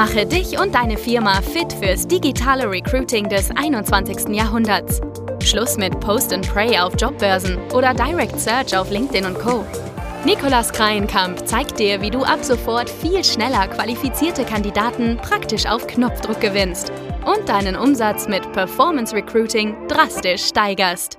Mache dich und deine Firma fit fürs digitale Recruiting des 21. Jahrhunderts. Schluss mit Post and Pray auf Jobbörsen oder Direct Search auf LinkedIn und Co. Nikolas Kreienkamp zeigt dir, wie du ab sofort viel schneller qualifizierte Kandidaten praktisch auf Knopfdruck gewinnst und deinen Umsatz mit Performance Recruiting drastisch steigerst.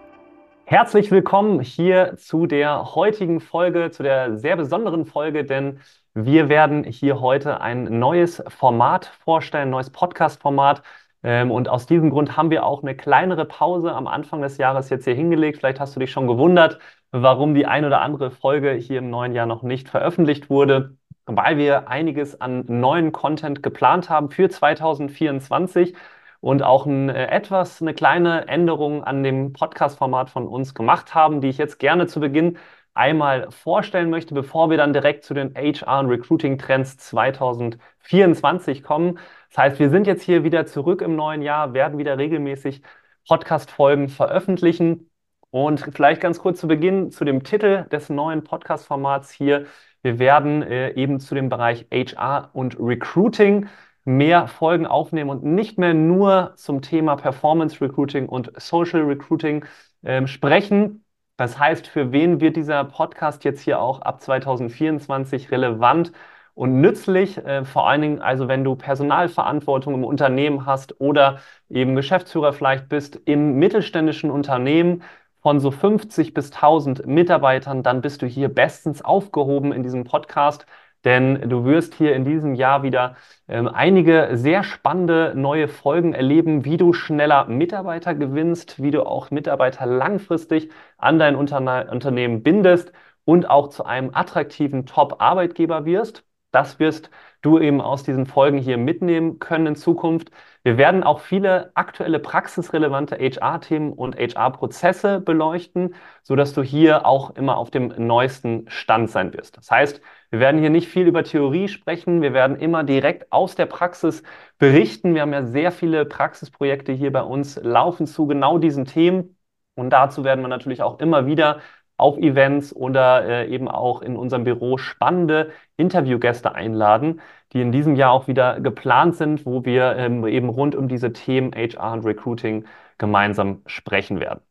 Herzlich willkommen hier zu der heutigen Folge, zu der sehr besonderen Folge, denn wir werden hier heute ein neues Format vorstellen, ein neues Podcast-Format. Ähm, und aus diesem Grund haben wir auch eine kleinere Pause am Anfang des Jahres jetzt hier hingelegt. Vielleicht hast du dich schon gewundert, warum die ein oder andere Folge hier im neuen Jahr noch nicht veröffentlicht wurde, weil wir einiges an neuen Content geplant haben für 2024 und auch ein, äh, etwas eine kleine Änderung an dem Podcast-Format von uns gemacht haben, die ich jetzt gerne zu Beginn einmal vorstellen möchte, bevor wir dann direkt zu den HR und Recruiting Trends 2024 kommen. Das heißt, wir sind jetzt hier wieder zurück im neuen Jahr, werden wieder regelmäßig Podcast-Folgen veröffentlichen und vielleicht ganz kurz zu Beginn zu dem Titel des neuen Podcast-Formats hier. Wir werden äh, eben zu dem Bereich HR und Recruiting mehr Folgen aufnehmen und nicht mehr nur zum Thema Performance Recruiting und Social Recruiting äh, sprechen. Das heißt, für wen wird dieser Podcast jetzt hier auch ab 2024 relevant und nützlich? Äh, vor allen Dingen also, wenn du Personalverantwortung im Unternehmen hast oder eben Geschäftsführer vielleicht bist im mittelständischen Unternehmen, von so 50 bis 1000 Mitarbeitern, dann bist du hier bestens aufgehoben in diesem Podcast, denn du wirst hier in diesem Jahr wieder ähm, einige sehr spannende neue Folgen erleben, wie du schneller Mitarbeiter gewinnst, wie du auch Mitarbeiter langfristig an dein Unterne Unternehmen bindest und auch zu einem attraktiven Top-Arbeitgeber wirst. Das wirst du eben aus diesen Folgen hier mitnehmen können in Zukunft. Wir werden auch viele aktuelle praxisrelevante HR-Themen und HR-Prozesse beleuchten, sodass du hier auch immer auf dem neuesten Stand sein wirst. Das heißt, wir werden hier nicht viel über Theorie sprechen, wir werden immer direkt aus der Praxis berichten. Wir haben ja sehr viele Praxisprojekte hier bei uns laufen zu genau diesen Themen. Und dazu werden wir natürlich auch immer wieder auf Events oder äh, eben auch in unserem Büro spannende Interviewgäste einladen, die in diesem Jahr auch wieder geplant sind, wo wir ähm, eben rund um diese Themen HR und Recruiting gemeinsam sprechen werden.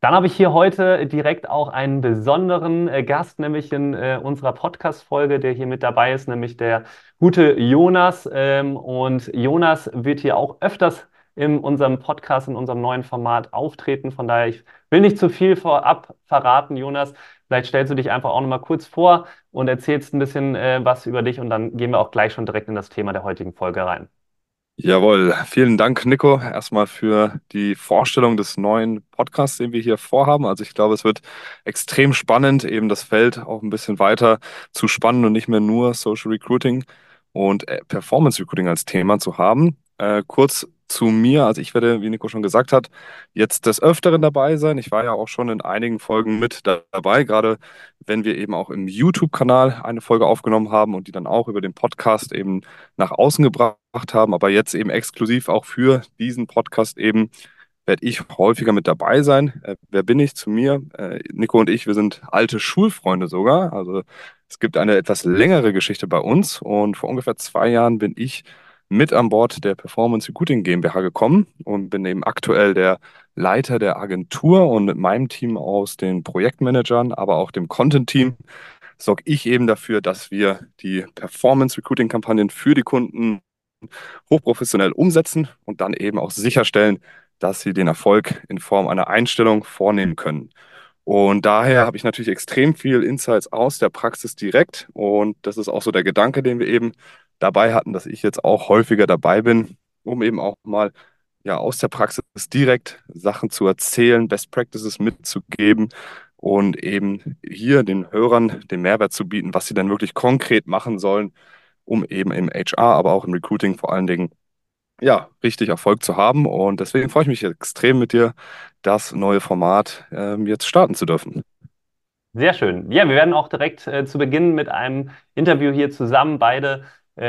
Dann habe ich hier heute direkt auch einen besonderen äh, Gast, nämlich in äh, unserer Podcast-Folge, der hier mit dabei ist, nämlich der gute Jonas. Ähm, und Jonas wird hier auch öfters in unserem Podcast, in unserem neuen Format auftreten. Von daher, ich will nicht zu viel vorab verraten, Jonas. Vielleicht stellst du dich einfach auch nochmal kurz vor und erzählst ein bisschen äh, was über dich und dann gehen wir auch gleich schon direkt in das Thema der heutigen Folge rein. Jawohl, vielen Dank, Nico, erstmal für die Vorstellung des neuen Podcasts, den wir hier vorhaben. Also ich glaube, es wird extrem spannend, eben das Feld auch ein bisschen weiter zu spannen und nicht mehr nur Social Recruiting und äh, Performance Recruiting als Thema zu haben. Äh, kurz zu mir. Also ich werde, wie Nico schon gesagt hat, jetzt des Öfteren dabei sein. Ich war ja auch schon in einigen Folgen mit dabei, gerade wenn wir eben auch im YouTube-Kanal eine Folge aufgenommen haben und die dann auch über den Podcast eben nach außen gebracht haben. Aber jetzt eben exklusiv auch für diesen Podcast eben werde ich häufiger mit dabei sein. Äh, wer bin ich zu mir? Äh, Nico und ich, wir sind alte Schulfreunde sogar. Also es gibt eine etwas längere Geschichte bei uns und vor ungefähr zwei Jahren bin ich mit an Bord der Performance Recruiting GmbH gekommen und bin eben aktuell der Leiter der Agentur und mit meinem Team aus den Projektmanagern, aber auch dem Content-Team sorge ich eben dafür, dass wir die Performance Recruiting Kampagnen für die Kunden hochprofessionell umsetzen und dann eben auch sicherstellen, dass sie den Erfolg in Form einer Einstellung vornehmen können. Und daher habe ich natürlich extrem viel Insights aus der Praxis direkt. Und das ist auch so der Gedanke, den wir eben dabei hatten, dass ich jetzt auch häufiger dabei bin, um eben auch mal ja aus der Praxis direkt Sachen zu erzählen, Best Practices mitzugeben und eben hier den Hörern den Mehrwert zu bieten, was sie dann wirklich konkret machen sollen, um eben im HR, aber auch im Recruiting vor allen Dingen ja, richtig Erfolg zu haben. Und deswegen freue ich mich extrem mit dir, das neue Format ähm, jetzt starten zu dürfen. Sehr schön. Ja, wir werden auch direkt äh, zu Beginn mit einem Interview hier zusammen beide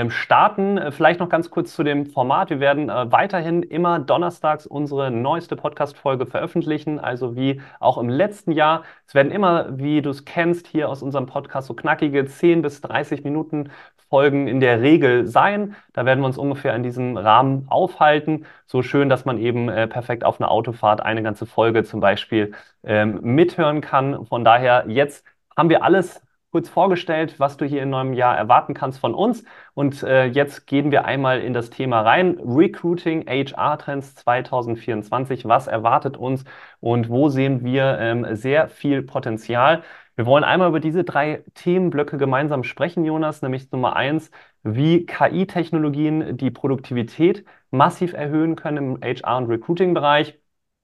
starten. Äh, vielleicht noch ganz kurz zu dem Format. Wir werden äh, weiterhin immer donnerstags unsere neueste Podcast-Folge veröffentlichen, also wie auch im letzten Jahr. Es werden immer, wie du es kennst, hier aus unserem Podcast so knackige 10 bis 30 Minuten Folgen in der Regel sein. Da werden wir uns ungefähr in diesem Rahmen aufhalten. So schön, dass man eben äh, perfekt auf einer Autofahrt eine ganze Folge zum Beispiel ähm, mithören kann. Von daher, jetzt haben wir alles kurz vorgestellt, was du hier in neuem Jahr erwarten kannst von uns. Und äh, jetzt gehen wir einmal in das Thema rein. Recruiting HR Trends 2024. Was erwartet uns und wo sehen wir ähm, sehr viel Potenzial? Wir wollen einmal über diese drei Themenblöcke gemeinsam sprechen, Jonas, nämlich Nummer eins, wie KI-Technologien die Produktivität massiv erhöhen können im HR- und Recruiting-Bereich.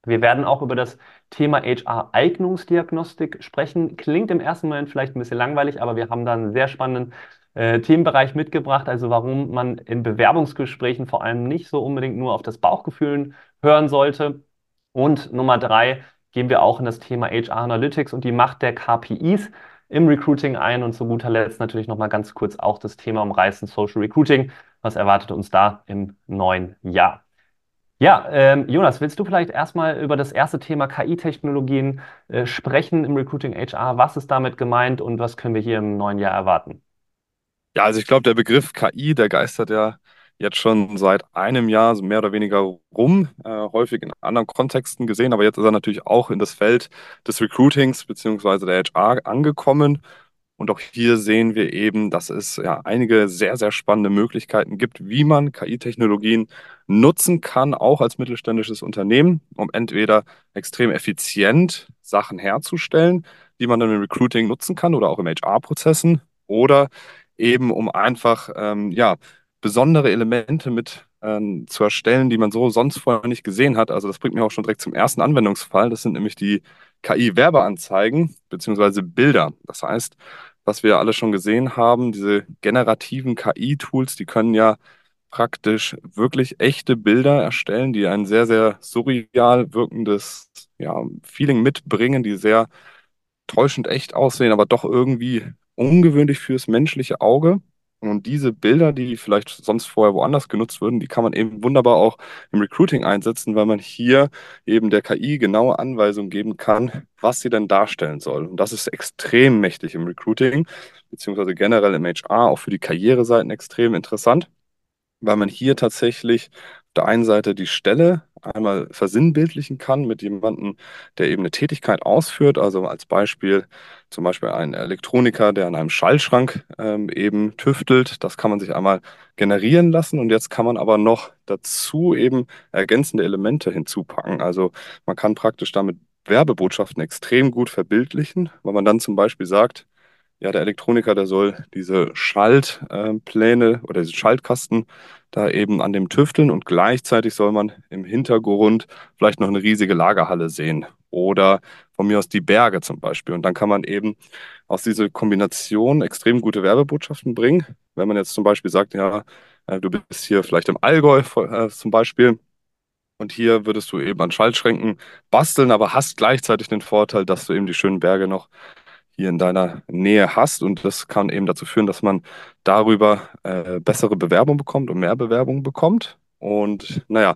Wir werden auch über das Thema HR-Eignungsdiagnostik sprechen. Klingt im ersten Moment vielleicht ein bisschen langweilig, aber wir haben da einen sehr spannenden äh, Themenbereich mitgebracht, also warum man in Bewerbungsgesprächen vor allem nicht so unbedingt nur auf das Bauchgefühl hören sollte. Und Nummer drei gehen wir auch in das Thema HR Analytics und die Macht der KPIs im Recruiting ein und zu guter Letzt natürlich nochmal ganz kurz auch das Thema umreißen Social Recruiting. Was erwartet uns da im neuen Jahr? Ja, ähm, Jonas, willst du vielleicht erstmal über das erste Thema KI-Technologien äh, sprechen im Recruiting HR? Was ist damit gemeint und was können wir hier im neuen Jahr erwarten? Ja, also ich glaube, der Begriff KI, der geistert ja jetzt schon seit einem Jahr so mehr oder weniger rum, äh, häufig in anderen Kontexten gesehen, aber jetzt ist er natürlich auch in das Feld des Recruitings beziehungsweise der HR angekommen. Und auch hier sehen wir eben, dass es ja einige sehr, sehr spannende Möglichkeiten gibt, wie man KI-Technologien nutzen kann, auch als mittelständisches Unternehmen, um entweder extrem effizient Sachen herzustellen, die man dann im Recruiting nutzen kann oder auch im HR-Prozessen oder eben um einfach ähm, ja, besondere Elemente mit ähm, zu erstellen, die man so sonst vorher nicht gesehen hat. Also das bringt mich auch schon direkt zum ersten Anwendungsfall. Das sind nämlich die KI-Werbeanzeigen beziehungsweise Bilder. Das heißt, was wir alle schon gesehen haben, diese generativen KI-Tools, die können ja praktisch wirklich echte Bilder erstellen, die ein sehr, sehr surreal wirkendes ja, Feeling mitbringen, die sehr täuschend echt aussehen, aber doch irgendwie ungewöhnlich fürs menschliche Auge. Und diese Bilder, die vielleicht sonst vorher woanders genutzt würden, die kann man eben wunderbar auch im Recruiting einsetzen, weil man hier eben der KI genaue Anweisungen geben kann, was sie denn darstellen soll. Und das ist extrem mächtig im Recruiting, beziehungsweise generell im HR, auch für die Karriereseiten extrem interessant, weil man hier tatsächlich der einen Seite die Stelle einmal versinnbildlichen kann mit jemandem, der eben eine Tätigkeit ausführt. Also als Beispiel zum Beispiel ein Elektroniker, der an einem Schallschrank ähm, eben tüftelt. Das kann man sich einmal generieren lassen und jetzt kann man aber noch dazu eben ergänzende Elemente hinzupacken. Also man kann praktisch damit Werbebotschaften extrem gut verbildlichen, weil man dann zum Beispiel sagt, ja, der Elektroniker, der soll diese Schaltpläne oder diese Schaltkasten da eben an dem tüfteln und gleichzeitig soll man im Hintergrund vielleicht noch eine riesige Lagerhalle sehen oder von mir aus die Berge zum Beispiel. Und dann kann man eben aus dieser Kombination extrem gute Werbebotschaften bringen. Wenn man jetzt zum Beispiel sagt, ja, äh, du bist hier vielleicht im Allgäu äh, zum Beispiel und hier würdest du eben an Schaltschränken basteln, aber hast gleichzeitig den Vorteil, dass du eben die schönen Berge noch hier in deiner Nähe hast. Und das kann eben dazu führen, dass man darüber äh, bessere Bewerbung bekommt und mehr Bewerbung bekommt. Und naja,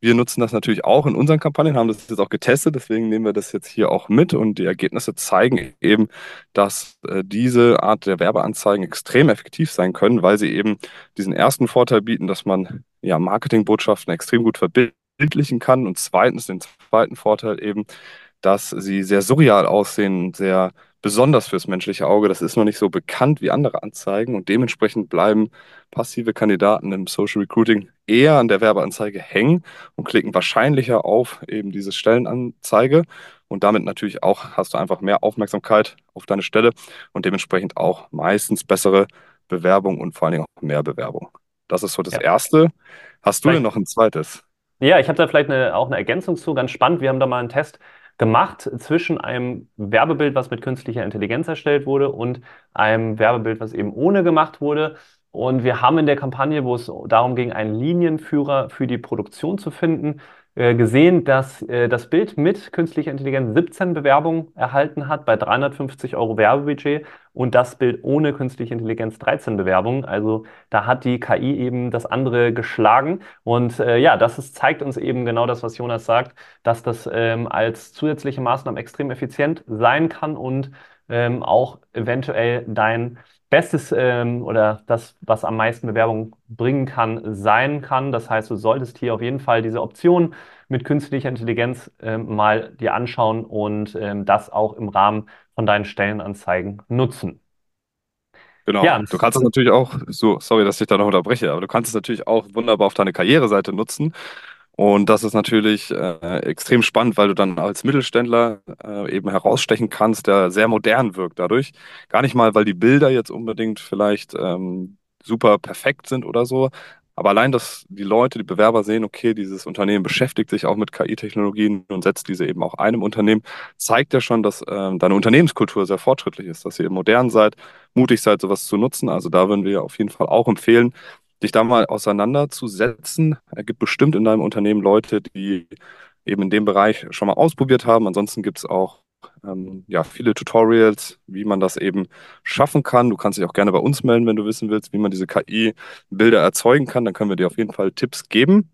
wir nutzen das natürlich auch in unseren Kampagnen, haben das jetzt auch getestet, deswegen nehmen wir das jetzt hier auch mit und die Ergebnisse zeigen eben, dass äh, diese Art der Werbeanzeigen extrem effektiv sein können, weil sie eben diesen ersten Vorteil bieten, dass man ja Marketingbotschaften extrem gut verbildlichen kann und zweitens den zweiten Vorteil eben, dass sie sehr surreal aussehen, sehr besonders fürs menschliche Auge. Das ist noch nicht so bekannt wie andere Anzeigen und dementsprechend bleiben passive Kandidaten im Social Recruiting eher an der Werbeanzeige hängen und klicken wahrscheinlicher auf eben diese Stellenanzeige und damit natürlich auch hast du einfach mehr Aufmerksamkeit auf deine Stelle und dementsprechend auch meistens bessere Bewerbung und vor allen Dingen auch mehr Bewerbung. Das ist so das ja. Erste. Hast du vielleicht, denn noch ein zweites? Ja, ich habe da vielleicht eine, auch eine Ergänzung zu, ganz spannend. Wir haben da mal einen Test gemacht zwischen einem Werbebild, was mit künstlicher Intelligenz erstellt wurde, und einem Werbebild, was eben ohne gemacht wurde. Und wir haben in der Kampagne, wo es darum ging, einen Linienführer für die Produktion zu finden, gesehen, dass äh, das Bild mit künstlicher Intelligenz 17 Bewerbungen erhalten hat bei 350 Euro Werbebudget und das Bild ohne künstliche Intelligenz 13 Bewerbungen. Also da hat die KI eben das andere geschlagen. Und äh, ja, das ist, zeigt uns eben genau das, was Jonas sagt, dass das ähm, als zusätzliche Maßnahme extrem effizient sein kann und ähm, auch eventuell dein Bestes ähm, oder das, was am meisten Bewerbung bringen kann, sein kann. Das heißt, du solltest hier auf jeden Fall diese Option mit künstlicher Intelligenz ähm, mal dir anschauen und ähm, das auch im Rahmen von deinen Stellenanzeigen nutzen. Genau. Ja. Du kannst es natürlich auch, so, sorry, dass ich da noch unterbreche, aber du kannst es natürlich auch wunderbar auf deine Karriereseite nutzen und das ist natürlich äh, extrem spannend, weil du dann als Mittelständler äh, eben herausstechen kannst, der sehr modern wirkt dadurch. Gar nicht mal, weil die Bilder jetzt unbedingt vielleicht ähm, super perfekt sind oder so, aber allein, dass die Leute, die Bewerber sehen, okay, dieses Unternehmen beschäftigt sich auch mit KI-Technologien und setzt diese eben auch einem Unternehmen, zeigt ja schon, dass ähm, deine Unternehmenskultur sehr fortschrittlich ist, dass ihr modern seid, mutig seid, sowas zu nutzen. Also da würden wir auf jeden Fall auch empfehlen, dich da mal auseinanderzusetzen. Es gibt bestimmt in deinem Unternehmen Leute, die eben in dem Bereich schon mal ausprobiert haben. Ansonsten gibt es auch ähm, ja, viele Tutorials, wie man das eben schaffen kann. Du kannst dich auch gerne bei uns melden, wenn du wissen willst, wie man diese KI-Bilder erzeugen kann. Dann können wir dir auf jeden Fall Tipps geben.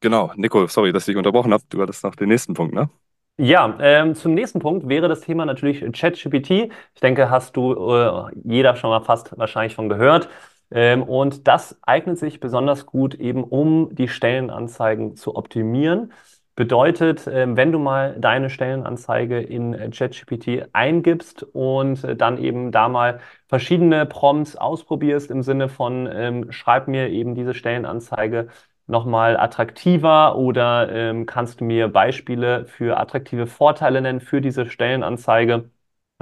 Genau, Nico, sorry, dass ich dich unterbrochen habe. Du hattest noch den nächsten Punkt, ne? Ja, ähm, zum nächsten Punkt wäre das Thema natürlich ChatGPT. Ich denke, hast du äh, jeder schon mal fast wahrscheinlich von gehört. Ähm, und das eignet sich besonders gut eben, um die Stellenanzeigen zu optimieren. Bedeutet, ähm, wenn du mal deine Stellenanzeige in ChatGPT eingibst und äh, dann eben da mal verschiedene Prompts ausprobierst im Sinne von, ähm, schreib mir eben diese Stellenanzeige nochmal attraktiver oder ähm, kannst du mir Beispiele für attraktive Vorteile nennen für diese Stellenanzeige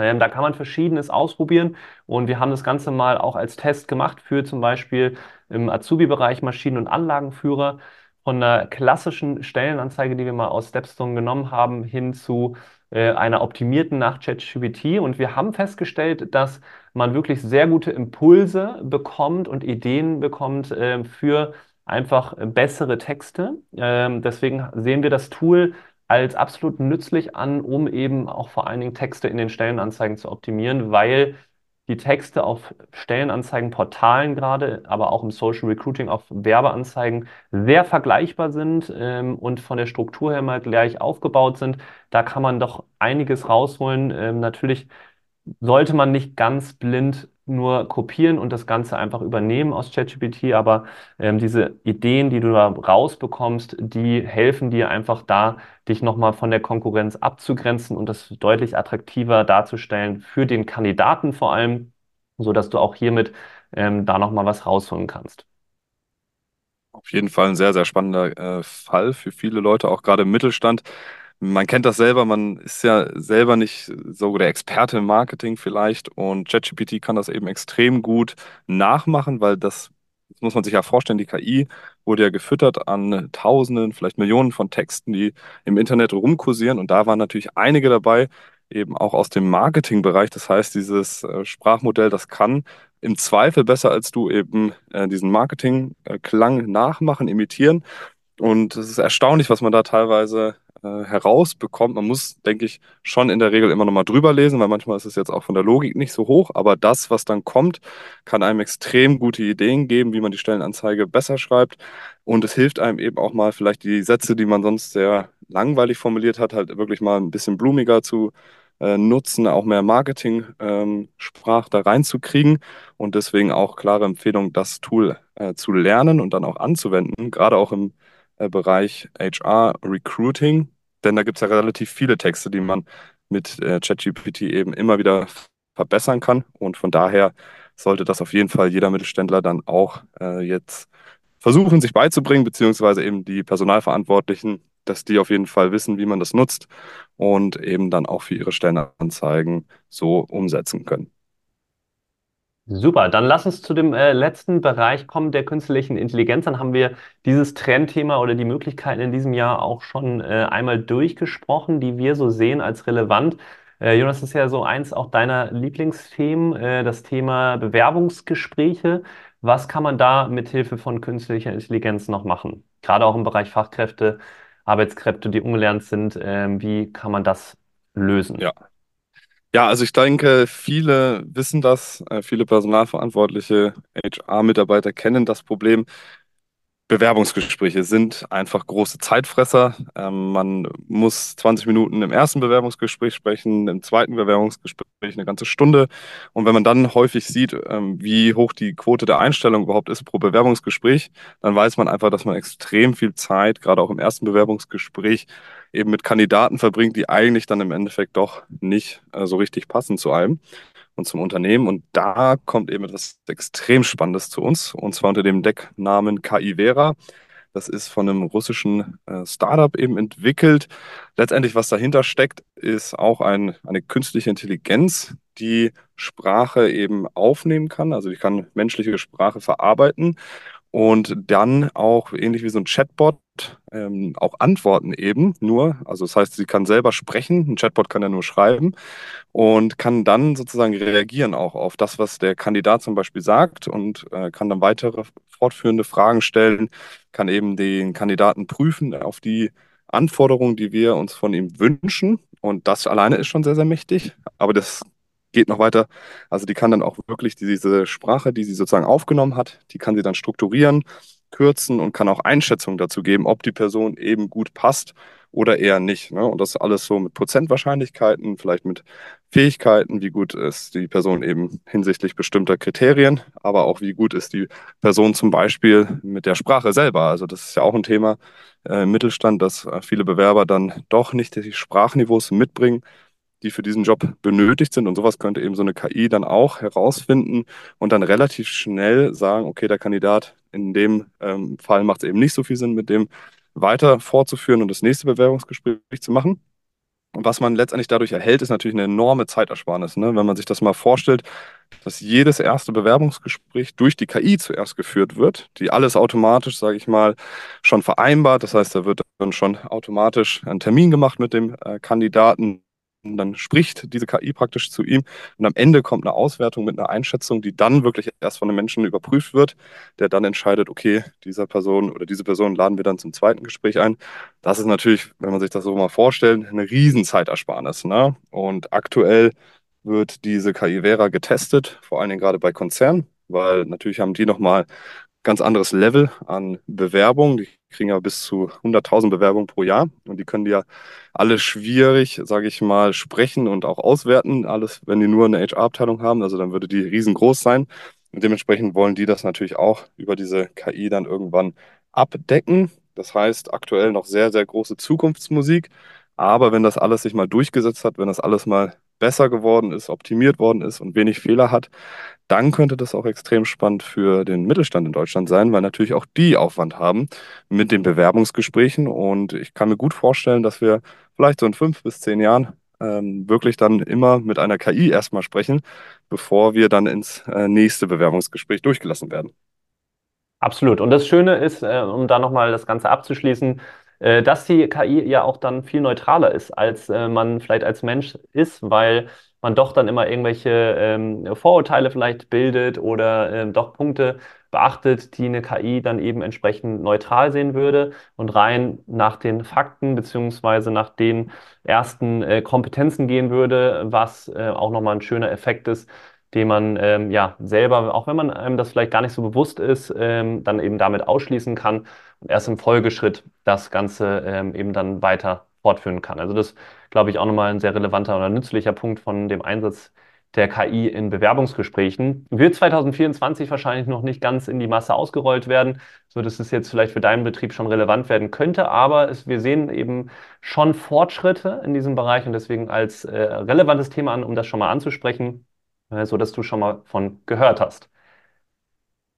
da kann man Verschiedenes ausprobieren und wir haben das Ganze mal auch als Test gemacht für zum Beispiel im Azubi-Bereich Maschinen- und Anlagenführer von einer klassischen Stellenanzeige, die wir mal aus Stepstone genommen haben, hin zu äh, einer optimierten nach ChatGPT. Und wir haben festgestellt, dass man wirklich sehr gute Impulse bekommt und Ideen bekommt äh, für einfach bessere Texte. Ähm, deswegen sehen wir das Tool als absolut nützlich an, um eben auch vor allen Dingen Texte in den Stellenanzeigen zu optimieren, weil die Texte auf Stellenanzeigenportalen gerade, aber auch im Social Recruiting auf Werbeanzeigen sehr vergleichbar sind ähm, und von der Struktur her mal gleich aufgebaut sind. Da kann man doch einiges rausholen. Ähm, natürlich sollte man nicht ganz blind nur kopieren und das Ganze einfach übernehmen aus ChatGPT, aber ähm, diese Ideen, die du da rausbekommst, die helfen dir einfach da, dich nochmal von der Konkurrenz abzugrenzen und das deutlich attraktiver darzustellen für den Kandidaten vor allem, sodass du auch hiermit ähm, da nochmal was rausholen kannst. Auf jeden Fall ein sehr, sehr spannender äh, Fall für viele Leute, auch gerade im Mittelstand. Man kennt das selber, man ist ja selber nicht so der Experte im Marketing vielleicht und ChatGPT kann das eben extrem gut nachmachen, weil das, das muss man sich ja vorstellen, die KI wurde ja gefüttert an Tausenden, vielleicht Millionen von Texten, die im Internet rumkursieren und da waren natürlich einige dabei, eben auch aus dem Marketingbereich. Das heißt, dieses äh, Sprachmodell, das kann im Zweifel besser als du eben äh, diesen Marketingklang nachmachen, imitieren. Und es ist erstaunlich, was man da teilweise äh, herausbekommt. Man muss, denke ich, schon in der Regel immer nochmal drüber lesen, weil manchmal ist es jetzt auch von der Logik nicht so hoch. Aber das, was dann kommt, kann einem extrem gute Ideen geben, wie man die Stellenanzeige besser schreibt. Und es hilft einem eben auch mal vielleicht die Sätze, die man sonst sehr langweilig formuliert hat, halt wirklich mal ein bisschen blumiger zu äh, nutzen, auch mehr Marketing-Sprach ähm, da reinzukriegen. Und deswegen auch klare Empfehlung, das Tool äh, zu lernen und dann auch anzuwenden, gerade auch im Bereich HR Recruiting, denn da gibt es ja relativ viele Texte, die man mit äh, ChatGPT eben immer wieder verbessern kann. Und von daher sollte das auf jeden Fall jeder Mittelständler dann auch äh, jetzt versuchen, sich beizubringen, beziehungsweise eben die Personalverantwortlichen, dass die auf jeden Fall wissen, wie man das nutzt und eben dann auch für ihre Stellenanzeigen so umsetzen können. Super, dann lass uns zu dem äh, letzten Bereich kommen der künstlichen Intelligenz. Dann haben wir dieses Trendthema oder die Möglichkeiten in diesem Jahr auch schon äh, einmal durchgesprochen, die wir so sehen als relevant. Äh, Jonas, das ist ja so eins auch deiner Lieblingsthemen, äh, das Thema Bewerbungsgespräche. Was kann man da mit Hilfe von künstlicher Intelligenz noch machen? Gerade auch im Bereich Fachkräfte, Arbeitskräfte, die ungelernt sind. Ähm, wie kann man das lösen? Ja. Ja, also ich denke, viele wissen das, äh, viele Personalverantwortliche, HR-Mitarbeiter kennen das Problem. Bewerbungsgespräche sind einfach große Zeitfresser. Ähm, man muss 20 Minuten im ersten Bewerbungsgespräch sprechen, im zweiten Bewerbungsgespräch eine ganze Stunde. Und wenn man dann häufig sieht, ähm, wie hoch die Quote der Einstellung überhaupt ist pro Bewerbungsgespräch, dann weiß man einfach, dass man extrem viel Zeit, gerade auch im ersten Bewerbungsgespräch, eben mit Kandidaten verbringt, die eigentlich dann im Endeffekt doch nicht äh, so richtig passen zu einem und zum Unternehmen. Und da kommt eben etwas extrem Spannendes zu uns, und zwar unter dem Decknamen KI Vera. Das ist von einem russischen äh, Startup eben entwickelt. Letztendlich, was dahinter steckt, ist auch ein, eine künstliche Intelligenz, die Sprache eben aufnehmen kann. Also die kann menschliche Sprache verarbeiten und dann auch ähnlich wie so ein Chatbot ähm, auch antworten eben nur. Also das heißt, sie kann selber sprechen, ein Chatbot kann ja nur schreiben und kann dann sozusagen reagieren auch auf das, was der Kandidat zum Beispiel sagt und äh, kann dann weitere fortführende Fragen stellen, kann eben den Kandidaten prüfen auf die Anforderungen, die wir uns von ihm wünschen. Und das alleine ist schon sehr, sehr mächtig. Aber das geht noch weiter. Also die kann dann auch wirklich diese Sprache, die sie sozusagen aufgenommen hat, die kann sie dann strukturieren, kürzen und kann auch Einschätzungen dazu geben, ob die Person eben gut passt oder eher nicht. Ne? Und das alles so mit Prozentwahrscheinlichkeiten, vielleicht mit Fähigkeiten, wie gut ist die Person eben hinsichtlich bestimmter Kriterien, aber auch wie gut ist die Person zum Beispiel mit der Sprache selber. Also das ist ja auch ein Thema äh, im Mittelstand, dass äh, viele Bewerber dann doch nicht die Sprachniveaus mitbringen, die für diesen Job benötigt sind. Und sowas könnte eben so eine KI dann auch herausfinden und dann relativ schnell sagen, okay, der Kandidat in dem ähm, Fall macht es eben nicht so viel Sinn, mit dem weiter fortzuführen und das nächste Bewerbungsgespräch zu machen. Und was man letztendlich dadurch erhält, ist natürlich eine enorme Zeitersparnis. Ne? Wenn man sich das mal vorstellt, dass jedes erste Bewerbungsgespräch durch die KI zuerst geführt wird, die alles automatisch, sage ich mal, schon vereinbart. Das heißt, da wird dann schon automatisch ein Termin gemacht mit dem äh, Kandidaten dann spricht diese KI praktisch zu ihm und am Ende kommt eine Auswertung mit einer Einschätzung, die dann wirklich erst von einem Menschen überprüft wird, der dann entscheidet, okay, dieser Person oder diese Person laden wir dann zum zweiten Gespräch ein. Das ist natürlich, wenn man sich das so mal vorstellt, eine Riesenzeitersparnis. Ne? Und aktuell wird diese KI Vera getestet, vor allen Dingen gerade bei Konzernen, weil natürlich haben die nochmal ganz anderes Level an Bewerbung. Die kriegen ja bis zu 100.000 Bewerbungen pro Jahr und die können die ja alle schwierig, sage ich mal, sprechen und auch auswerten. Alles, wenn die nur eine HR-Abteilung haben, also dann würde die riesengroß sein. Und dementsprechend wollen die das natürlich auch über diese KI dann irgendwann abdecken. Das heißt, aktuell noch sehr, sehr große Zukunftsmusik. Aber wenn das alles sich mal durchgesetzt hat, wenn das alles mal besser geworden ist, optimiert worden ist und wenig Fehler hat, dann könnte das auch extrem spannend für den Mittelstand in Deutschland sein, weil natürlich auch die Aufwand haben mit den Bewerbungsgesprächen. Und ich kann mir gut vorstellen, dass wir vielleicht so in fünf bis zehn Jahren ähm, wirklich dann immer mit einer KI erstmal sprechen, bevor wir dann ins äh, nächste Bewerbungsgespräch durchgelassen werden. Absolut. Und das Schöne ist, äh, um da nochmal das Ganze abzuschließen, äh, dass die KI ja auch dann viel neutraler ist, als äh, man vielleicht als Mensch ist, weil man doch dann immer irgendwelche ähm, Vorurteile vielleicht bildet oder ähm, doch Punkte beachtet, die eine KI dann eben entsprechend neutral sehen würde und rein nach den Fakten beziehungsweise nach den ersten äh, Kompetenzen gehen würde, was äh, auch nochmal ein schöner Effekt ist, den man ähm, ja selber, auch wenn man einem das vielleicht gar nicht so bewusst ist, ähm, dann eben damit ausschließen kann und erst im Folgeschritt das Ganze ähm, eben dann weiter fortführen kann. Also das glaube ich auch nochmal ein sehr relevanter oder nützlicher Punkt von dem Einsatz der KI in Bewerbungsgesprächen. Wird 2024 wahrscheinlich noch nicht ganz in die Masse ausgerollt werden, so dass es jetzt vielleicht für deinen Betrieb schon relevant werden könnte, aber es, wir sehen eben schon Fortschritte in diesem Bereich und deswegen als äh, relevantes Thema an, um das schon mal anzusprechen äh, so du schon mal von gehört hast.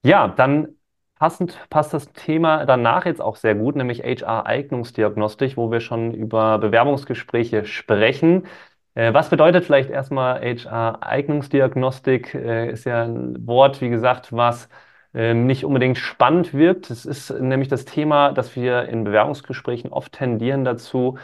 Ja, dann passend passt das Thema danach jetzt auch sehr gut, nämlich HR-Eignungsdiagnostik, wo wir schon über Bewerbungsgespräche sprechen. Äh, was bedeutet vielleicht erstmal HR-Eignungsdiagnostik? Äh, ist ja ein Wort, wie gesagt, was ähm, nicht unbedingt spannend wirkt. Es ist nämlich das Thema, dass wir in Bewerbungsgesprächen oft tendieren dazu,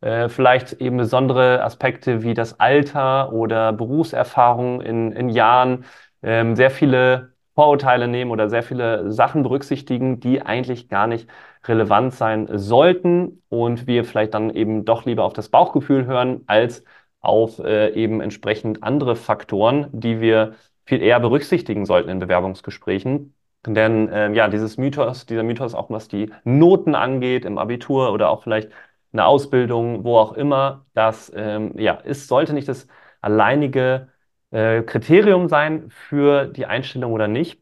äh, vielleicht eben besondere Aspekte wie das Alter oder Berufserfahrung in, in Jahren, ähm, sehr viele Vorurteile nehmen oder sehr viele Sachen berücksichtigen, die eigentlich gar nicht relevant sein sollten und wir vielleicht dann eben doch lieber auf das Bauchgefühl hören als auf äh, eben entsprechend andere Faktoren, die wir viel eher berücksichtigen sollten in Bewerbungsgesprächen. Denn äh, ja, dieses Mythos, dieser Mythos auch was die Noten angeht im Abitur oder auch vielleicht eine Ausbildung, wo auch immer, das ähm, ja, ist, sollte nicht das alleinige äh, Kriterium sein für die Einstellung oder nicht,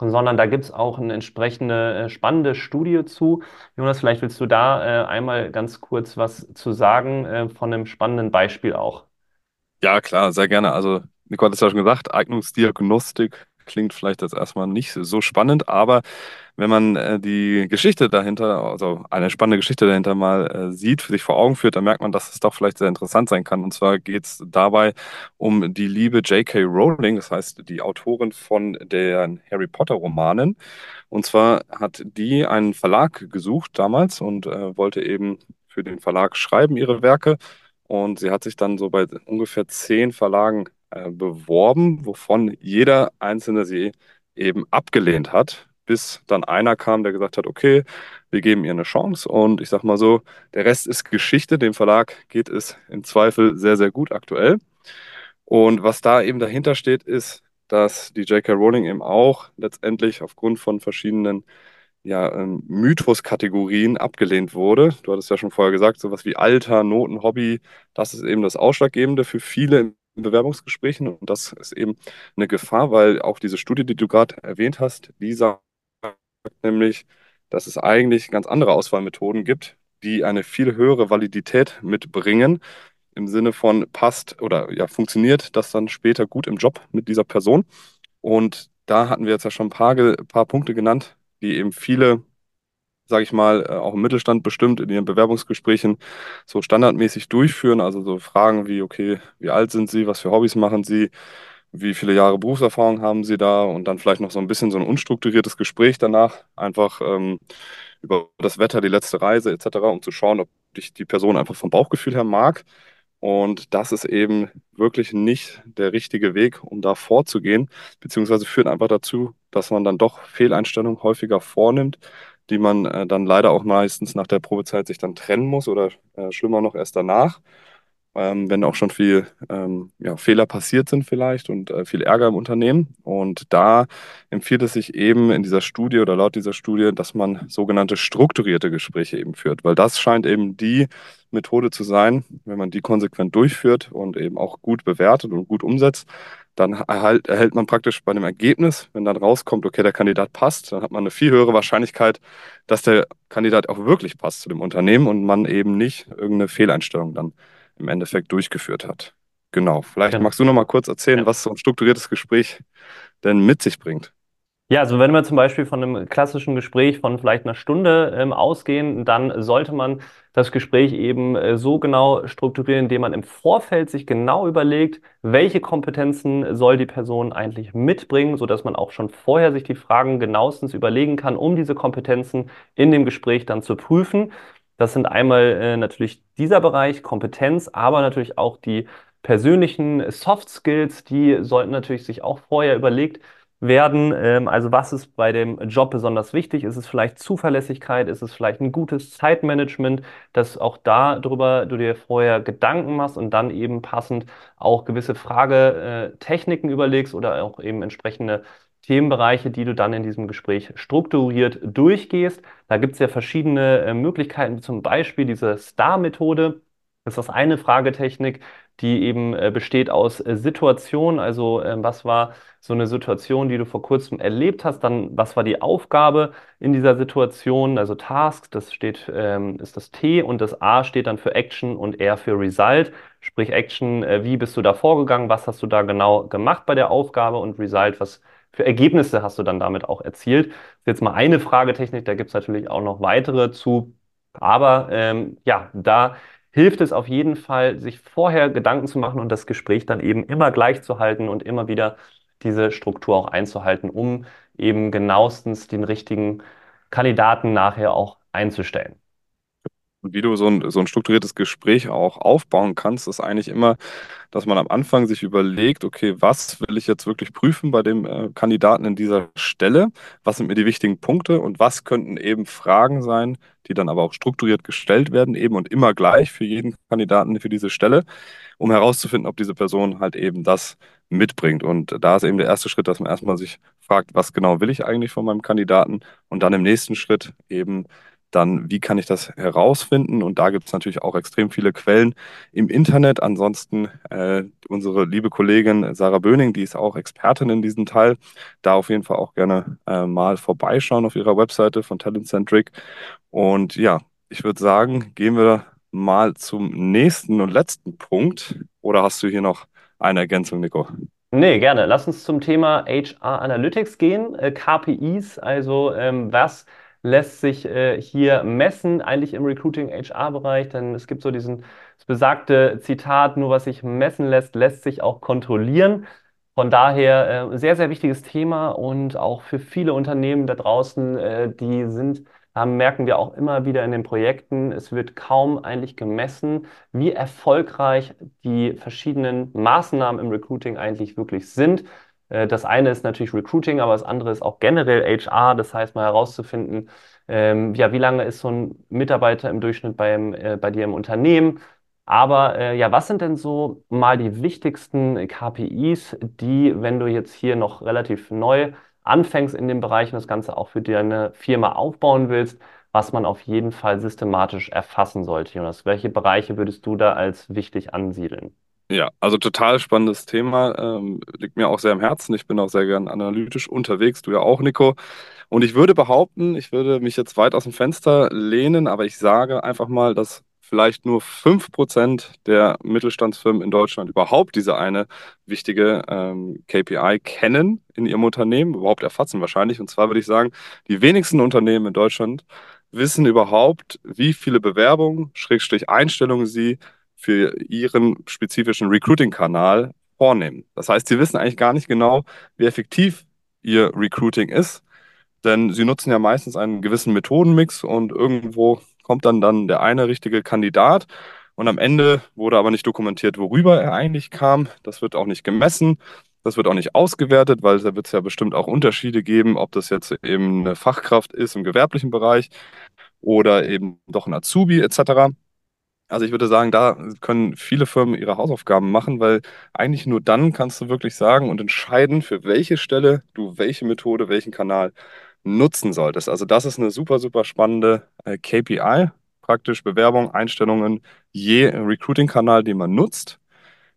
sondern da gibt es auch eine entsprechende äh, spannende Studie zu. Jonas, vielleicht willst du da äh, einmal ganz kurz was zu sagen äh, von einem spannenden Beispiel auch. Ja, klar, sehr gerne. Also, Nicole hat es ja schon gesagt, Eignungsdiagnostik klingt vielleicht jetzt erstmal nicht so spannend, aber wenn man äh, die Geschichte dahinter, also eine spannende Geschichte dahinter mal äh, sieht, sich vor Augen führt, dann merkt man, dass es doch vielleicht sehr interessant sein kann. Und zwar geht es dabei um die liebe J.K. Rowling, das heißt die Autorin von den Harry Potter-Romanen. Und zwar hat die einen Verlag gesucht damals und äh, wollte eben für den Verlag schreiben ihre Werke. Und sie hat sich dann so bei ungefähr zehn Verlagen äh, beworben, wovon jeder einzelne sie eben abgelehnt hat, bis dann einer kam, der gesagt hat, okay, wir geben ihr eine Chance. Und ich sag mal so, der Rest ist Geschichte. Dem Verlag geht es im Zweifel sehr, sehr gut aktuell. Und was da eben dahinter steht, ist, dass die J.K. Rowling eben auch letztendlich aufgrund von verschiedenen ja, ähm, Mythos-Kategorien abgelehnt wurde. Du hattest ja schon vorher gesagt, sowas wie Alter, Noten, Hobby, das ist eben das Ausschlaggebende für viele in Bewerbungsgesprächen. Und das ist eben eine Gefahr, weil auch diese Studie, die du gerade erwähnt hast, die sagt nämlich, dass es eigentlich ganz andere Auswahlmethoden gibt, die eine viel höhere Validität mitbringen. Im Sinne von passt oder ja, funktioniert das dann später gut im Job mit dieser Person. Und da hatten wir jetzt ja schon ein paar, paar Punkte genannt, die eben viele, sage ich mal, äh, auch im Mittelstand bestimmt in ihren Bewerbungsgesprächen so standardmäßig durchführen. Also so Fragen wie, okay, wie alt sind Sie, was für Hobbys machen Sie, wie viele Jahre Berufserfahrung haben Sie da und dann vielleicht noch so ein bisschen so ein unstrukturiertes Gespräch danach, einfach ähm, über das Wetter, die letzte Reise etc., um zu schauen, ob ich die Person einfach vom Bauchgefühl her mag. Und das ist eben wirklich nicht der richtige Weg, um da vorzugehen, beziehungsweise führt einfach dazu, dass man dann doch Fehleinstellungen häufiger vornimmt, die man äh, dann leider auch meistens nach der Probezeit sich dann trennen muss oder äh, schlimmer noch erst danach ähm, wenn auch schon viel ähm, ja, Fehler passiert sind vielleicht und äh, viel Ärger im Unternehmen. Und da empfiehlt es sich eben in dieser Studie oder laut dieser Studie, dass man sogenannte strukturierte Gespräche eben führt, weil das scheint eben die Methode zu sein, wenn man die konsequent durchführt und eben auch gut bewertet und gut umsetzt, dann erhalt, erhält man praktisch bei einem Ergebnis, wenn dann rauskommt, okay, der Kandidat passt, dann hat man eine viel höhere Wahrscheinlichkeit, dass der Kandidat auch wirklich passt zu dem Unternehmen und man eben nicht irgendeine Fehleinstellung dann im Endeffekt durchgeführt hat. Genau. Vielleicht ja. magst du noch mal kurz erzählen, ja. was so ein strukturiertes Gespräch denn mit sich bringt. Ja, also wenn wir zum Beispiel von einem klassischen Gespräch von vielleicht einer Stunde ähm, ausgehen, dann sollte man das Gespräch eben äh, so genau strukturieren, indem man im Vorfeld sich genau überlegt, welche Kompetenzen soll die Person eigentlich mitbringen, sodass man auch schon vorher sich die Fragen genauestens überlegen kann, um diese Kompetenzen in dem Gespräch dann zu prüfen. Das sind einmal äh, natürlich dieser Bereich, Kompetenz, aber natürlich auch die persönlichen Soft Skills, die sollten natürlich sich auch vorher überlegt werden. Ähm, also was ist bei dem Job besonders wichtig? Ist es vielleicht Zuverlässigkeit? Ist es vielleicht ein gutes Zeitmanagement, dass auch darüber du dir vorher Gedanken machst und dann eben passend auch gewisse Fragetechniken überlegst oder auch eben entsprechende Themenbereiche, die du dann in diesem Gespräch strukturiert durchgehst. Da gibt es ja verschiedene äh, Möglichkeiten, zum Beispiel diese STAR-Methode. Das ist eine Fragetechnik, die eben äh, besteht aus äh, Situationen. Also äh, was war so eine Situation, die du vor kurzem erlebt hast? Dann was war die Aufgabe in dieser Situation? Also Task, das steht ähm, ist das T und das A steht dann für Action und R für Result. Sprich Action, äh, wie bist du da vorgegangen? Was hast du da genau gemacht bei der Aufgabe? Und Result, was für Ergebnisse hast du dann damit auch erzielt? Jetzt mal eine Fragetechnik, da gibt es natürlich auch noch weitere zu. Aber ähm, ja, da hilft es auf jeden Fall, sich vorher Gedanken zu machen und das Gespräch dann eben immer gleich zu halten und immer wieder diese Struktur auch einzuhalten, um eben genauestens den richtigen Kandidaten nachher auch einzustellen. Und wie du so ein, so ein strukturiertes Gespräch auch aufbauen kannst, ist eigentlich immer, dass man am Anfang sich überlegt, okay, was will ich jetzt wirklich prüfen bei dem äh, Kandidaten in dieser Stelle? Was sind mir die wichtigen Punkte und was könnten eben Fragen sein, die dann aber auch strukturiert gestellt werden, eben und immer gleich für jeden Kandidaten für diese Stelle, um herauszufinden, ob diese Person halt eben das mitbringt. Und da ist eben der erste Schritt, dass man erstmal sich fragt, was genau will ich eigentlich von meinem Kandidaten und dann im nächsten Schritt eben dann wie kann ich das herausfinden? Und da gibt es natürlich auch extrem viele Quellen im Internet. Ansonsten äh, unsere liebe Kollegin Sarah Böning, die ist auch Expertin in diesem Teil, da auf jeden Fall auch gerne äh, mal vorbeischauen auf ihrer Webseite von Talentcentric. Und ja, ich würde sagen, gehen wir mal zum nächsten und letzten Punkt. Oder hast du hier noch eine Ergänzung, Nico? Nee, gerne. Lass uns zum Thema HR Analytics gehen. Äh, KPIs, also ähm, was lässt sich äh, hier messen, eigentlich im Recruiting-HR-Bereich, denn es gibt so diesen das besagte Zitat, nur was sich messen lässt, lässt sich auch kontrollieren. Von daher äh, sehr, sehr wichtiges Thema und auch für viele Unternehmen da draußen, äh, die sind, haben, merken wir auch immer wieder in den Projekten, es wird kaum eigentlich gemessen, wie erfolgreich die verschiedenen Maßnahmen im Recruiting eigentlich wirklich sind. Äh, das eine ist natürlich Recruiting, aber das andere ist auch generell HR. Das heißt, mal herauszufinden, ähm, ja, wie lange ist so ein Mitarbeiter im Durchschnitt beim, äh, bei dir im Unternehmen? Aber äh, ja, was sind denn so mal die wichtigsten KPIs, die, wenn du jetzt hier noch relativ neu anfängst in dem Bereich und das Ganze auch für deine Firma aufbauen willst, was man auf jeden Fall systematisch erfassen sollte, Jonas? Welche Bereiche würdest du da als wichtig ansiedeln? Ja, also total spannendes Thema, ähm, liegt mir auch sehr am Herzen. Ich bin auch sehr gern analytisch unterwegs, du ja auch, Nico. Und ich würde behaupten, ich würde mich jetzt weit aus dem Fenster lehnen, aber ich sage einfach mal, dass vielleicht nur 5% der Mittelstandsfirmen in Deutschland überhaupt diese eine wichtige ähm, KPI kennen in ihrem Unternehmen, überhaupt erfassen wahrscheinlich. Und zwar würde ich sagen, die wenigsten Unternehmen in Deutschland wissen überhaupt, wie viele Bewerbungen, Schrägstrich Einstellungen sie für ihren spezifischen Recruiting-Kanal vornehmen. Das heißt, sie wissen eigentlich gar nicht genau, wie effektiv ihr Recruiting ist, denn sie nutzen ja meistens einen gewissen Methodenmix und irgendwo kommt dann, dann der eine richtige Kandidat und am Ende wurde aber nicht dokumentiert, worüber er eigentlich kam. Das wird auch nicht gemessen. Das wird auch nicht ausgewertet, weil da wird es ja bestimmt auch Unterschiede geben, ob das jetzt eben eine Fachkraft ist im gewerblichen Bereich oder eben doch ein Azubi etc. Also ich würde sagen, da können viele Firmen ihre Hausaufgaben machen, weil eigentlich nur dann kannst du wirklich sagen und entscheiden, für welche Stelle du welche Methode, welchen Kanal nutzen solltest. Also das ist eine super, super spannende äh, KPI, praktisch Bewerbung, Einstellungen, je Recruiting-Kanal, den man nutzt.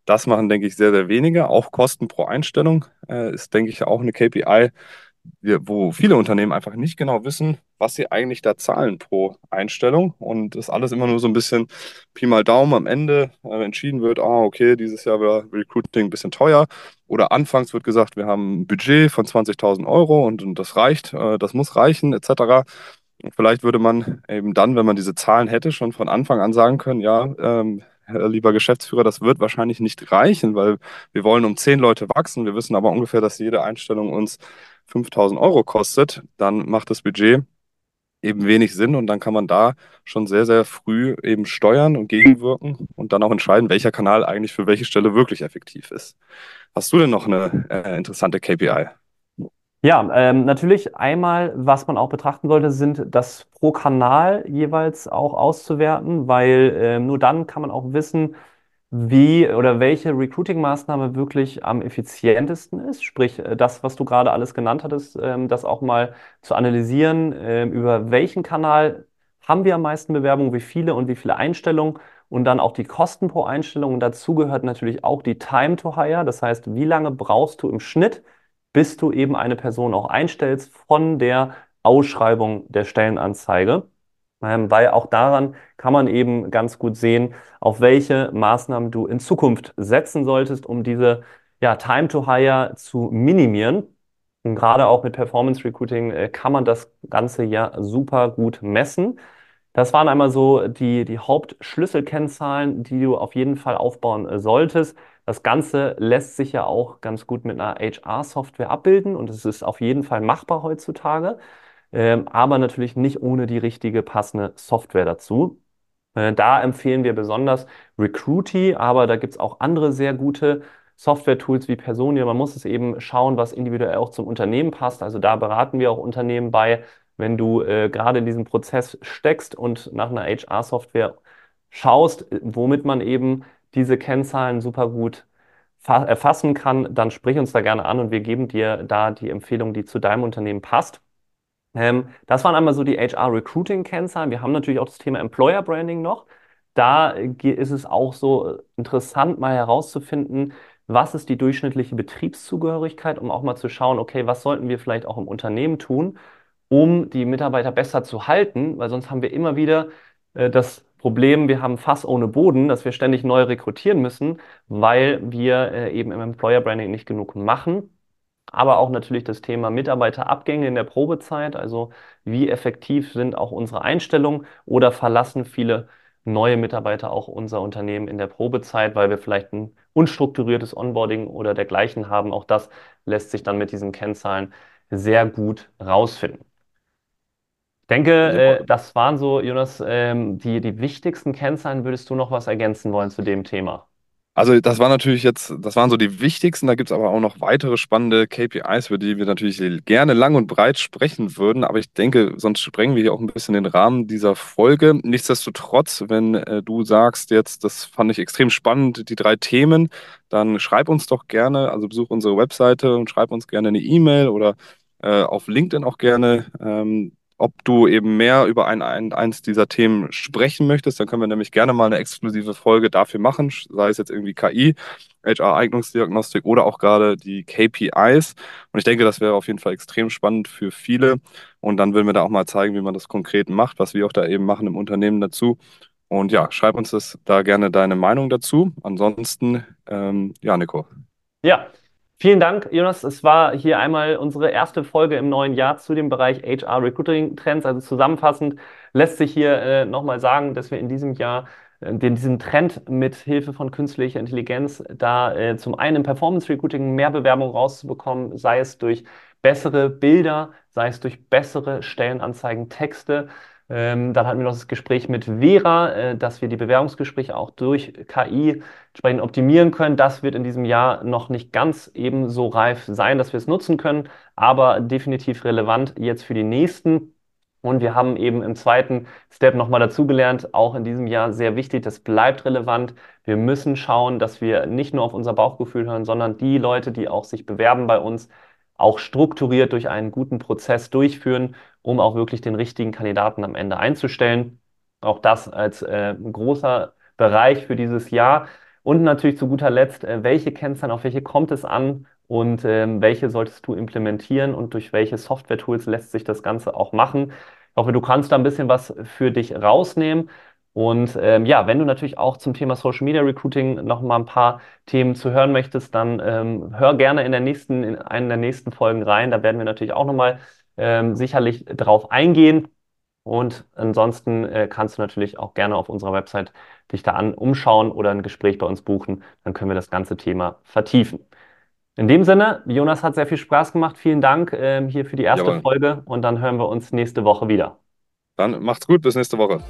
Das machen, denke ich, sehr, sehr wenige. Auch Kosten pro Einstellung äh, ist, denke ich, auch eine KPI, wo viele Unternehmen einfach nicht genau wissen, was sie eigentlich da zahlen pro Einstellung und das alles immer nur so ein bisschen Pi mal Daumen am Ende äh, entschieden wird, ah, okay, dieses Jahr war Recruiting ein bisschen teuer oder anfangs wird gesagt, wir haben ein Budget von 20.000 Euro und, und, das reicht, äh, das muss reichen etc. Und vielleicht würde man eben dann, wenn man diese Zahlen hätte, schon von Anfang an sagen können, ja, ähm, lieber Geschäftsführer, das wird wahrscheinlich nicht reichen, weil wir wollen um zehn Leute wachsen. Wir wissen aber ungefähr, dass jede Einstellung uns 5000 Euro kostet, dann macht das Budget eben wenig Sinn und dann kann man da schon sehr, sehr früh eben steuern und gegenwirken und dann auch entscheiden, welcher Kanal eigentlich für welche Stelle wirklich effektiv ist. Hast du denn noch eine äh, interessante KPI? Ja, ähm, natürlich einmal, was man auch betrachten sollte, sind das pro Kanal jeweils auch auszuwerten, weil ähm, nur dann kann man auch wissen, wie oder welche Recruiting-Maßnahme wirklich am effizientesten ist. Sprich, äh, das, was du gerade alles genannt hattest, ähm, das auch mal zu analysieren, ähm, über welchen Kanal haben wir am meisten Bewerbungen, wie viele und wie viele Einstellungen und dann auch die Kosten pro Einstellung. Und dazu gehört natürlich auch die Time to Hire. Das heißt, wie lange brauchst du im Schnitt, bis du eben eine Person auch einstellst von der Ausschreibung der Stellenanzeige. Ähm, weil auch daran kann man eben ganz gut sehen, auf welche Maßnahmen du in Zukunft setzen solltest, um diese ja, Time to Hire zu minimieren. Und gerade auch mit Performance Recruiting äh, kann man das Ganze ja super gut messen. Das waren einmal so die, die Hauptschlüsselkennzahlen, die du auf jeden Fall aufbauen äh, solltest. Das Ganze lässt sich ja auch ganz gut mit einer HR-Software abbilden und es ist auf jeden Fall machbar heutzutage ähm, aber natürlich nicht ohne die richtige passende Software dazu. Äh, da empfehlen wir besonders Recruity, aber da gibt es auch andere sehr gute Software-Tools wie Personio. Man muss es eben schauen, was individuell auch zum Unternehmen passt. Also da beraten wir auch Unternehmen bei, wenn du äh, gerade in diesem Prozess steckst und nach einer HR-Software schaust, womit man eben diese Kennzahlen super gut erfassen kann, dann sprich uns da gerne an und wir geben dir da die Empfehlung, die zu deinem Unternehmen passt. Ähm, das waren einmal so die HR-Recruiting-Kennzahlen. Wir haben natürlich auch das Thema Employer Branding noch. Da ist es auch so äh, interessant, mal herauszufinden, was ist die durchschnittliche Betriebszugehörigkeit, um auch mal zu schauen, okay, was sollten wir vielleicht auch im Unternehmen tun, um die Mitarbeiter besser zu halten, weil sonst haben wir immer wieder äh, das Problem, wir haben Fass ohne Boden, dass wir ständig neu rekrutieren müssen, weil wir äh, eben im Employer Branding nicht genug machen. Aber auch natürlich das Thema Mitarbeiterabgänge in der Probezeit, also wie effektiv sind auch unsere Einstellungen oder verlassen viele neue Mitarbeiter auch unser Unternehmen in der Probezeit, weil wir vielleicht ein unstrukturiertes Onboarding oder dergleichen haben. Auch das lässt sich dann mit diesen Kennzahlen sehr gut rausfinden. Ich denke, äh, das waren so, Jonas, ähm, die, die wichtigsten Kennzahlen. Würdest du noch was ergänzen wollen zu dem Thema? Also das war natürlich jetzt, das waren so die wichtigsten. Da gibt es aber auch noch weitere spannende KPIs, über die wir natürlich gerne lang und breit sprechen würden. Aber ich denke, sonst sprengen wir hier auch ein bisschen den Rahmen dieser Folge. Nichtsdestotrotz, wenn äh, du sagst jetzt, das fand ich extrem spannend, die drei Themen, dann schreib uns doch gerne, also besuch unsere Webseite und schreib uns gerne eine E-Mail oder äh, auf LinkedIn auch gerne. Ähm, ob du eben mehr über ein, ein, eins dieser Themen sprechen möchtest, dann können wir nämlich gerne mal eine exklusive Folge dafür machen, sei es jetzt irgendwie KI, HR-Eignungsdiagnostik oder auch gerade die KPIs. Und ich denke, das wäre auf jeden Fall extrem spannend für viele. Und dann würden wir da auch mal zeigen, wie man das konkret macht, was wir auch da eben machen im Unternehmen dazu. Und ja, schreib uns das da gerne deine Meinung dazu. Ansonsten, ähm, ja, Nico. Ja, Vielen Dank, Jonas. Es war hier einmal unsere erste Folge im neuen Jahr zu dem Bereich HR Recruiting Trends. Also zusammenfassend lässt sich hier äh, nochmal sagen, dass wir in diesem Jahr äh, den, diesen Trend mit Hilfe von künstlicher Intelligenz da äh, zum einen im Performance Recruiting mehr Bewerbung rauszubekommen, sei es durch bessere Bilder, sei es durch bessere Stellenanzeigen, Texte, ähm, dann hatten wir noch das Gespräch mit Vera, äh, dass wir die Bewerbungsgespräche auch durch KI entsprechend optimieren können. Das wird in diesem Jahr noch nicht ganz ebenso reif sein, dass wir es nutzen können, aber definitiv relevant jetzt für die nächsten. Und wir haben eben im zweiten Step nochmal dazugelernt, auch in diesem Jahr sehr wichtig, das bleibt relevant. Wir müssen schauen, dass wir nicht nur auf unser Bauchgefühl hören, sondern die Leute, die auch sich bewerben bei uns, auch strukturiert durch einen guten Prozess durchführen, um auch wirklich den richtigen Kandidaten am Ende einzustellen. Auch das als äh, großer Bereich für dieses Jahr. Und natürlich zu guter Letzt, äh, welche Kennzahlen, auf welche kommt es an und ähm, welche solltest du implementieren und durch welche Software-Tools lässt sich das Ganze auch machen. Ich hoffe, du kannst da ein bisschen was für dich rausnehmen. Und ähm, ja, wenn du natürlich auch zum Thema Social Media Recruiting noch mal ein paar Themen zu hören möchtest, dann ähm, hör gerne in der nächsten, in einen der nächsten Folgen rein. Da werden wir natürlich auch noch mal ähm, sicherlich drauf eingehen. Und ansonsten äh, kannst du natürlich auch gerne auf unserer Website dich da an umschauen oder ein Gespräch bei uns buchen. Dann können wir das ganze Thema vertiefen. In dem Sinne, Jonas hat sehr viel Spaß gemacht. Vielen Dank ähm, hier für die erste Jawohl. Folge und dann hören wir uns nächste Woche wieder. Dann macht's gut, bis nächste Woche.